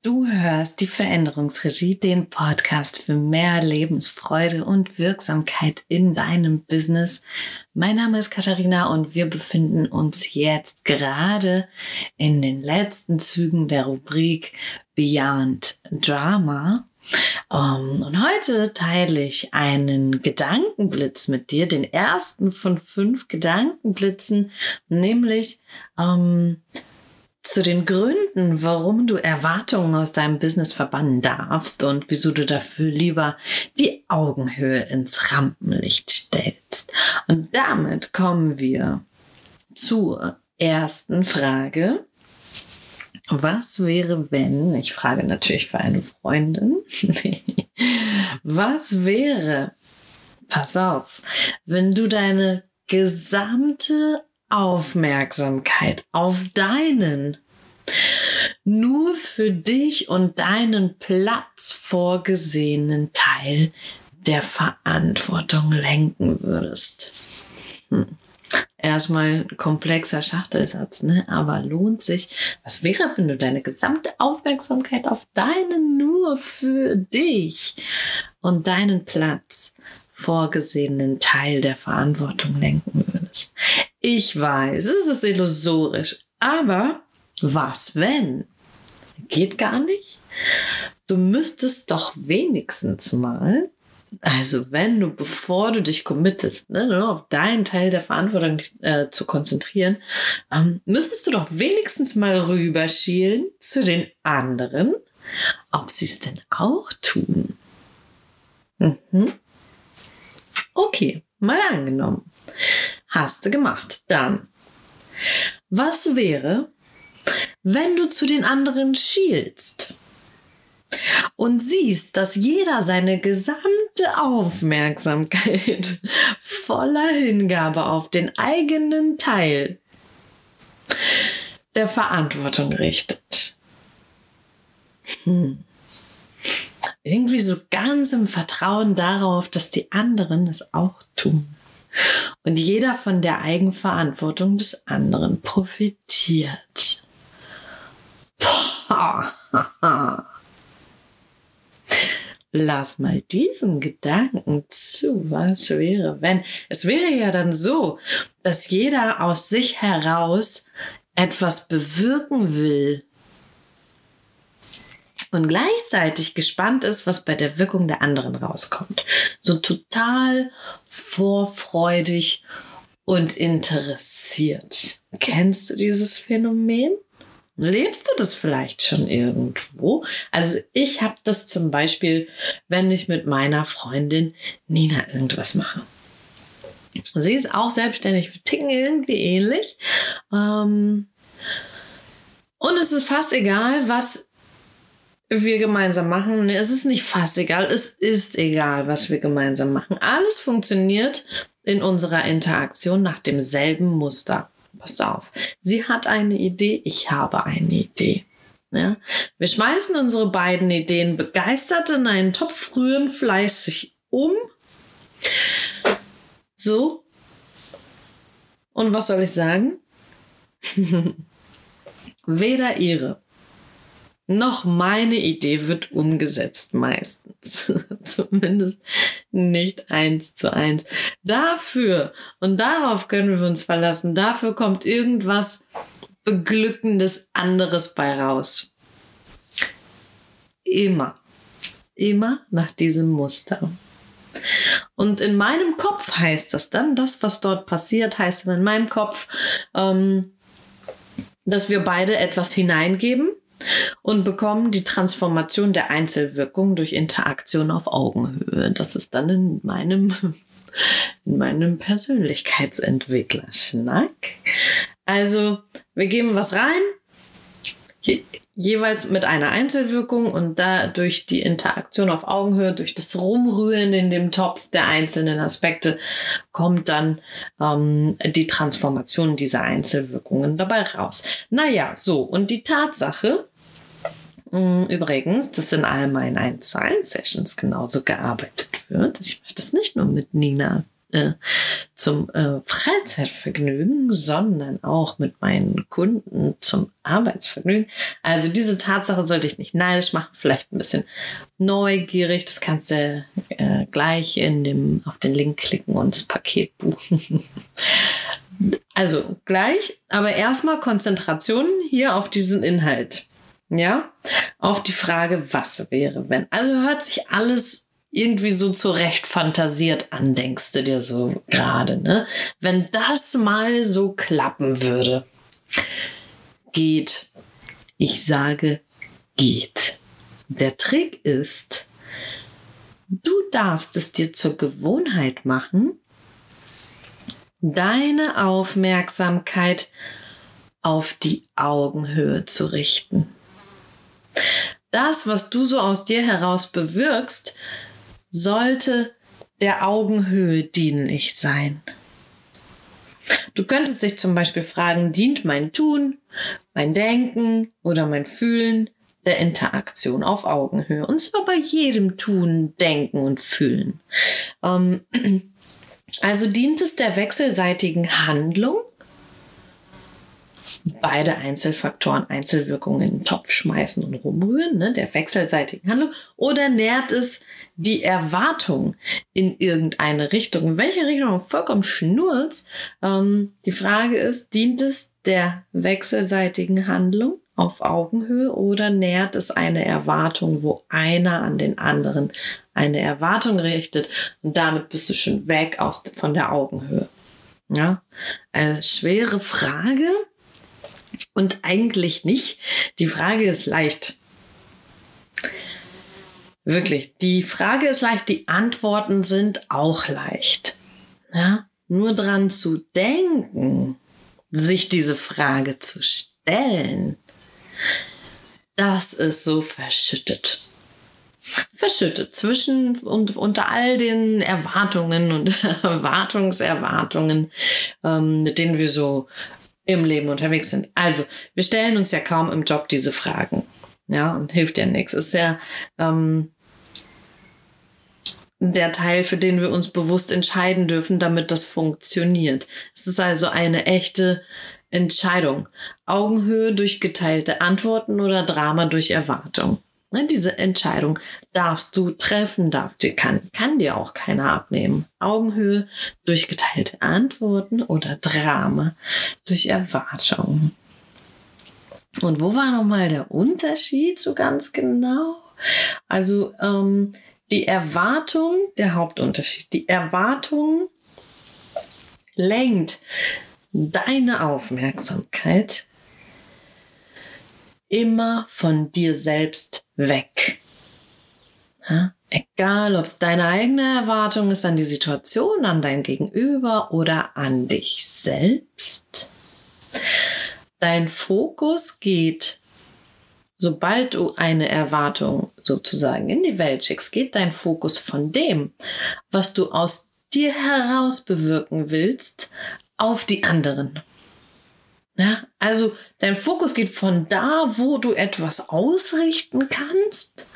Du hörst die Veränderungsregie, den Podcast für mehr Lebensfreude und Wirksamkeit in deinem Business. Mein Name ist Katharina und wir befinden uns jetzt gerade in den letzten Zügen der Rubrik Beyond Drama. Ähm, und heute teile ich einen Gedankenblitz mit dir, den ersten von fünf Gedankenblitzen, nämlich um, ähm, zu den Gründen, warum du Erwartungen aus deinem Business verbannen darfst und wieso du dafür lieber die Augenhöhe ins Rampenlicht stellst. Und damit kommen wir zur ersten Frage. Was wäre, wenn, ich frage natürlich für eine Freundin, was wäre, pass auf, wenn du deine gesamte Aufmerksamkeit auf deinen nur für dich und deinen Platz vorgesehenen Teil der Verantwortung lenken würdest. Hm. Erstmal ein komplexer Schachtelsatz, ne? Aber lohnt sich. Was wäre, wenn du deine gesamte Aufmerksamkeit auf deinen nur für dich und deinen Platz vorgesehenen Teil der Verantwortung lenken würdest? Ich weiß, es ist illusorisch, aber was wenn? Geht gar nicht? Du müsstest doch wenigstens mal, also wenn du, bevor du dich committest, ne, nur auf deinen Teil der Verantwortung äh, zu konzentrieren, ähm, müsstest du doch wenigstens mal rüberschielen zu den anderen, ob sie es denn auch tun. Mhm. Okay, mal angenommen. Hast du gemacht. Dann. Was wäre, wenn du zu den anderen schielst und siehst, dass jeder seine gesamte Aufmerksamkeit voller Hingabe auf den eigenen Teil der Verantwortung richtet. Hm. Irgendwie so ganz im Vertrauen darauf, dass die anderen es auch tun und jeder von der Eigenverantwortung des anderen profitiert. Lass mal diesen Gedanken zu. Was wäre, wenn? Es wäre ja dann so, dass jeder aus sich heraus etwas bewirken will und gleichzeitig gespannt ist, was bei der Wirkung der anderen rauskommt. So total vorfreudig und interessiert. Kennst du dieses Phänomen? Lebst du das vielleicht schon irgendwo? Also ich habe das zum Beispiel, wenn ich mit meiner Freundin Nina irgendwas mache. Sie ist auch selbstständig, wir ticken irgendwie ähnlich. Ähm, und es ist fast egal, was wir gemeinsam machen. Es ist nicht fast egal, es ist egal, was wir gemeinsam machen. Alles funktioniert in unserer Interaktion nach demselben Muster. Pass auf. Sie hat eine Idee, ich habe eine Idee. Ja? Wir schmeißen unsere beiden Ideen begeistert in einen Topf, rühren fleißig um. So. Und was soll ich sagen? Weder ihre noch meine Idee wird umgesetzt meistens. Zumindest nicht eins zu eins. Dafür, und darauf können wir uns verlassen, dafür kommt irgendwas Beglückendes anderes bei raus. Immer. Immer nach diesem Muster. Und in meinem Kopf heißt das dann, das, was dort passiert, heißt dann in meinem Kopf, ähm, dass wir beide etwas hineingeben und bekommen die Transformation der Einzelwirkung durch Interaktion auf Augenhöhe. Das ist dann in meinem, in meinem Persönlichkeitsentwickler-Schnack. Also, wir geben was rein, jeweils mit einer Einzelwirkung und dadurch die Interaktion auf Augenhöhe, durch das Rumrühren in dem Topf der einzelnen Aspekte kommt dann ähm, die Transformation dieser Einzelwirkungen dabei raus. Naja, so, und die Tatsache, Mm, übrigens, dass in all meinen 1 zu 1 Sessions genauso gearbeitet wird. Ich mache das nicht nur mit Nina äh, zum äh, Freizeitvergnügen, sondern auch mit meinen Kunden zum Arbeitsvergnügen. Also diese Tatsache sollte ich nicht neidisch machen, vielleicht ein bisschen neugierig. Das kannst du äh, gleich in dem, auf den Link klicken und das Paket buchen. also gleich, aber erstmal Konzentration hier auf diesen Inhalt. Ja, auf die Frage, was wäre, wenn. Also hört sich alles irgendwie so zurecht fantasiert an, denkst du dir so gerade, ne? Wenn das mal so klappen würde. Geht. Ich sage, geht. Der Trick ist, du darfst es dir zur Gewohnheit machen, deine Aufmerksamkeit auf die Augenhöhe zu richten. Das, was du so aus dir heraus bewirkst, sollte der Augenhöhe dienlich sein. Du könntest dich zum Beispiel fragen, dient mein Tun, mein Denken oder mein Fühlen der Interaktion auf Augenhöhe? Und zwar bei jedem Tun, Denken und Fühlen. Ähm, also dient es der wechselseitigen Handlung beide Einzelfaktoren, Einzelwirkungen in den Topf schmeißen und rumrühren, ne, der wechselseitigen Handlung, oder nährt es die Erwartung in irgendeine Richtung? In welche Richtung? Vollkommen schnurz. Ähm, die Frage ist, dient es der wechselseitigen Handlung auf Augenhöhe oder nährt es eine Erwartung, wo einer an den anderen eine Erwartung richtet und damit bist du schon weg aus, von der Augenhöhe? Ja, eine schwere Frage, und eigentlich nicht. Die Frage ist leicht. Wirklich, die Frage ist leicht, die Antworten sind auch leicht. Ja? Nur dran zu denken, sich diese Frage zu stellen, das ist so verschüttet. Verschüttet zwischen und unter all den Erwartungen und Erwartungserwartungen, ähm, mit denen wir so im Leben unterwegs sind. Also, wir stellen uns ja kaum im Job diese Fragen. Ja, und hilft ja nichts. Ist ja ähm, der Teil, für den wir uns bewusst entscheiden dürfen, damit das funktioniert. Es ist also eine echte Entscheidung. Augenhöhe durch geteilte Antworten oder Drama durch Erwartung. Ne, diese Entscheidung darfst du treffen, darf dir, kann, kann dir auch keiner abnehmen. Augenhöhe durch geteilte Antworten oder Drama durch Erwartungen. Und wo war nochmal der Unterschied so ganz genau? Also ähm, die Erwartung, der Hauptunterschied, die Erwartung lenkt deine Aufmerksamkeit immer von dir selbst weg. Ja? Egal, ob es deine eigene Erwartung ist an die Situation, an dein Gegenüber oder an dich selbst. Dein Fokus geht, sobald du eine Erwartung sozusagen in die Welt schickst, geht dein Fokus von dem, was du aus dir heraus bewirken willst, auf die anderen. Ja, also dein Fokus geht von da, wo du etwas ausrichten kannst,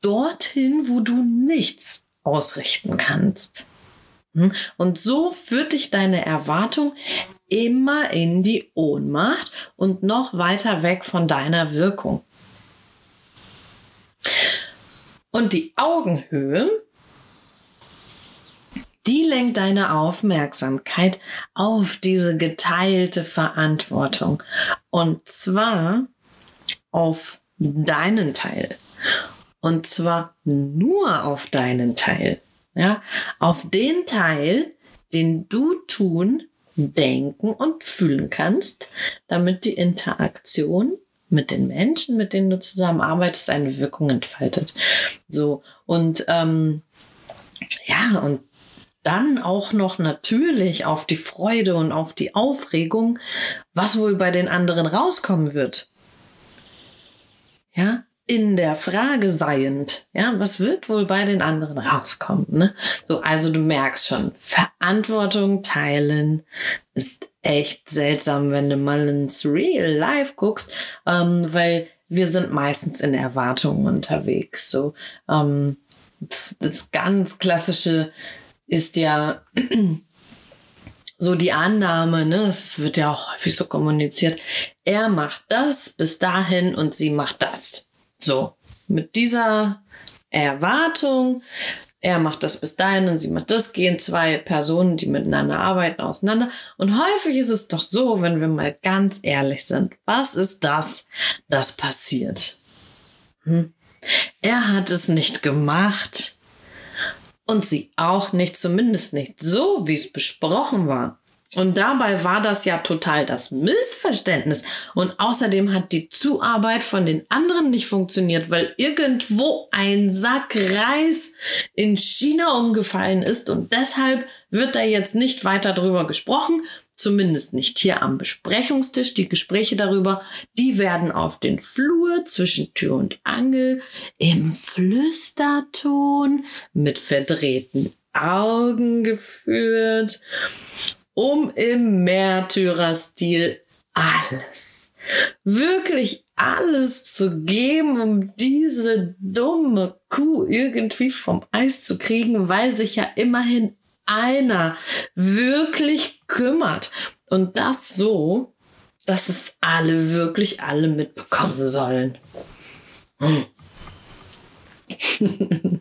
dorthin, wo du nichts ausrichten kannst. Hm? Und so führt dich deine Erwartung immer in die Ohnmacht und noch weiter weg von deiner Wirkung. Und die Augenhöhe die lenkt deine Aufmerksamkeit auf diese geteilte Verantwortung. Und zwar auf deinen Teil. Und zwar nur auf deinen Teil. Ja, auf den Teil, den du tun, denken und fühlen kannst, damit die Interaktion mit den Menschen, mit denen du zusammenarbeitest, eine Wirkung entfaltet. So und ähm, ja und dann auch noch natürlich auf die Freude und auf die Aufregung, was wohl bei den anderen rauskommen wird. Ja, in der Frage seiend, ja, was wird wohl bei den anderen rauskommen? Ne? So, also du merkst schon, Verantwortung teilen ist echt seltsam, wenn du mal ins Real Life guckst, ähm, weil wir sind meistens in Erwartungen unterwegs. So, ähm, das, das ganz klassische ist ja so die Annahme, ne, es wird ja auch häufig so kommuniziert, er macht das bis dahin und sie macht das. So, mit dieser Erwartung, er macht das bis dahin und sie macht das, gehen zwei Personen, die miteinander arbeiten, auseinander. Und häufig ist es doch so, wenn wir mal ganz ehrlich sind, was ist das, das passiert? Hm? Er hat es nicht gemacht und sie auch nicht, zumindest nicht so, wie es besprochen war. Und dabei war das ja total das Missverständnis. Und außerdem hat die Zuarbeit von den anderen nicht funktioniert, weil irgendwo ein Sack Reis in China umgefallen ist. Und deshalb wird da jetzt nicht weiter drüber gesprochen. Zumindest nicht hier am Besprechungstisch. Die Gespräche darüber, die werden auf den Flur zwischen Tür und Angel im Flüsterton mit verdrehten Augen geführt um im Märtyrerstil alles, wirklich alles zu geben, um diese dumme Kuh irgendwie vom Eis zu kriegen, weil sich ja immerhin einer wirklich kümmert. Und das so, dass es alle, wirklich alle mitbekommen sollen. Hm.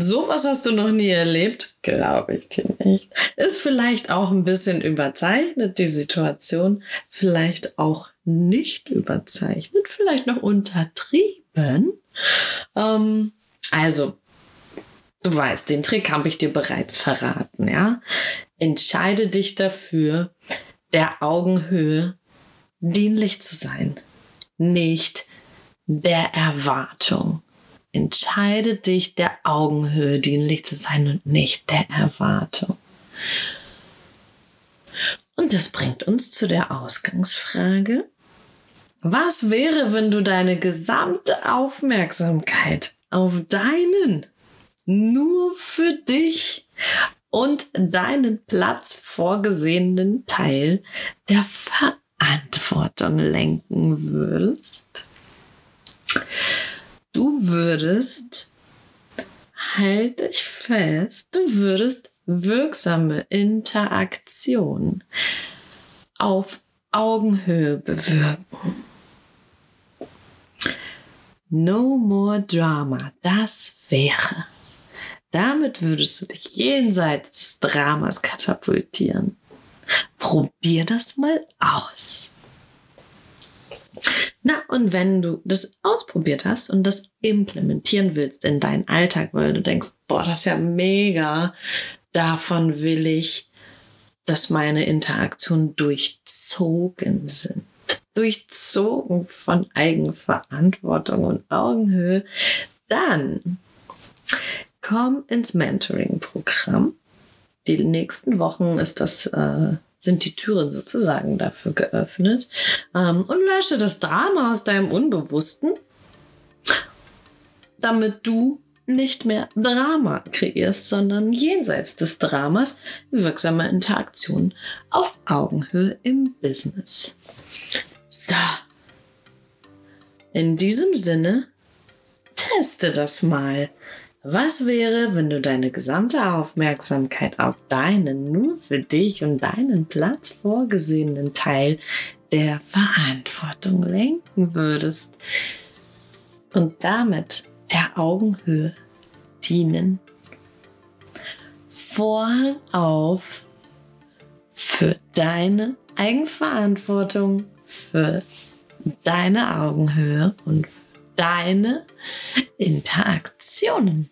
Sowas hast du noch nie erlebt? Glaube ich dir nicht. Ist vielleicht auch ein bisschen überzeichnet, die Situation. Vielleicht auch nicht überzeichnet, vielleicht noch untertrieben. Ähm, also, du weißt, den Trick habe ich dir bereits verraten, ja? Entscheide dich dafür, der Augenhöhe dienlich zu sein, nicht der Erwartung. Entscheide dich, der Augenhöhe dienlich zu sein und nicht der Erwartung. Und das bringt uns zu der Ausgangsfrage. Was wäre, wenn du deine gesamte Aufmerksamkeit auf deinen, nur für dich und deinen Platz vorgesehenen Teil der Verantwortung lenken würdest? Du würdest, halt dich fest, du würdest wirksame Interaktion auf Augenhöhe bewirken. No more drama, das wäre. Damit würdest du dich jenseits des Dramas katapultieren. Probier das mal aus. Na, und wenn du das ausprobiert hast und das implementieren willst in deinen Alltag, weil du denkst, boah, das ist ja mega, davon will ich, dass meine Interaktionen durchzogen sind. Durchzogen von Eigenverantwortung und Augenhöhe, dann komm ins Mentoring-Programm. Die nächsten Wochen ist das äh, sind die Türen sozusagen dafür geöffnet. Ähm, und lösche das Drama aus deinem Unbewussten, damit du nicht mehr Drama kreierst, sondern jenseits des Dramas wirksame Interaktionen auf Augenhöhe im Business. So. In diesem Sinne, teste das mal. Was wäre, wenn du deine gesamte Aufmerksamkeit auf deinen nur für dich und deinen Platz vorgesehenen Teil der Verantwortung lenken würdest und damit der Augenhöhe dienen? Vorhang auf für deine Eigenverantwortung, für deine Augenhöhe und deine Interaktionen.